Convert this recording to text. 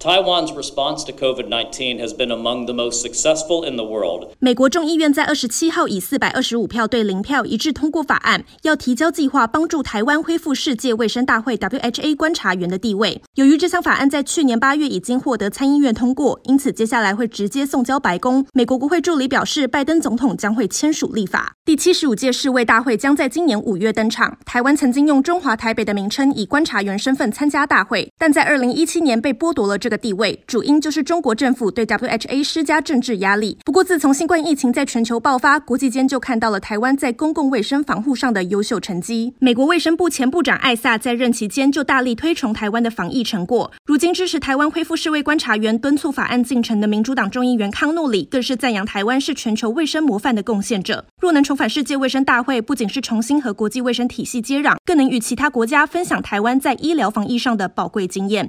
Taiwan's response to COVID-19 has been among the most successful in the world. 美国众议院在二十七号以四百二十五票对零票一致通过法案，要提交计划帮助台湾恢复世界卫生大会 （WHA） 观察员的地位。由于这项法案在去年八月已经获得参议院通过，因此接下来会直接送交白宫。美国国会助理表示，拜登总统将会签署立法。第七十五届世卫大会将在今年五月登场。台湾曾经用中华台北的名称，以观察员身份参加大会，但在二零一七年被剥夺了这个地位，主因就是中国政府对 WHA 施加政治压力。不过，自从新冠疫情在全球爆发，国际间就看到了台湾在公共卫生防护上的优秀成绩。美国卫生部前部长艾萨在任期间就大力推崇台湾的防疫成果。如今支持台湾恢复世卫观察员、敦促法案进程的民主党众议员康诺里，更是赞扬台湾是全球卫生模范的贡献者。若能重返世界卫生大会，不仅是重新和国际卫生体系接壤，更能与其他国家分享台湾在医疗防疫上的宝贵经验。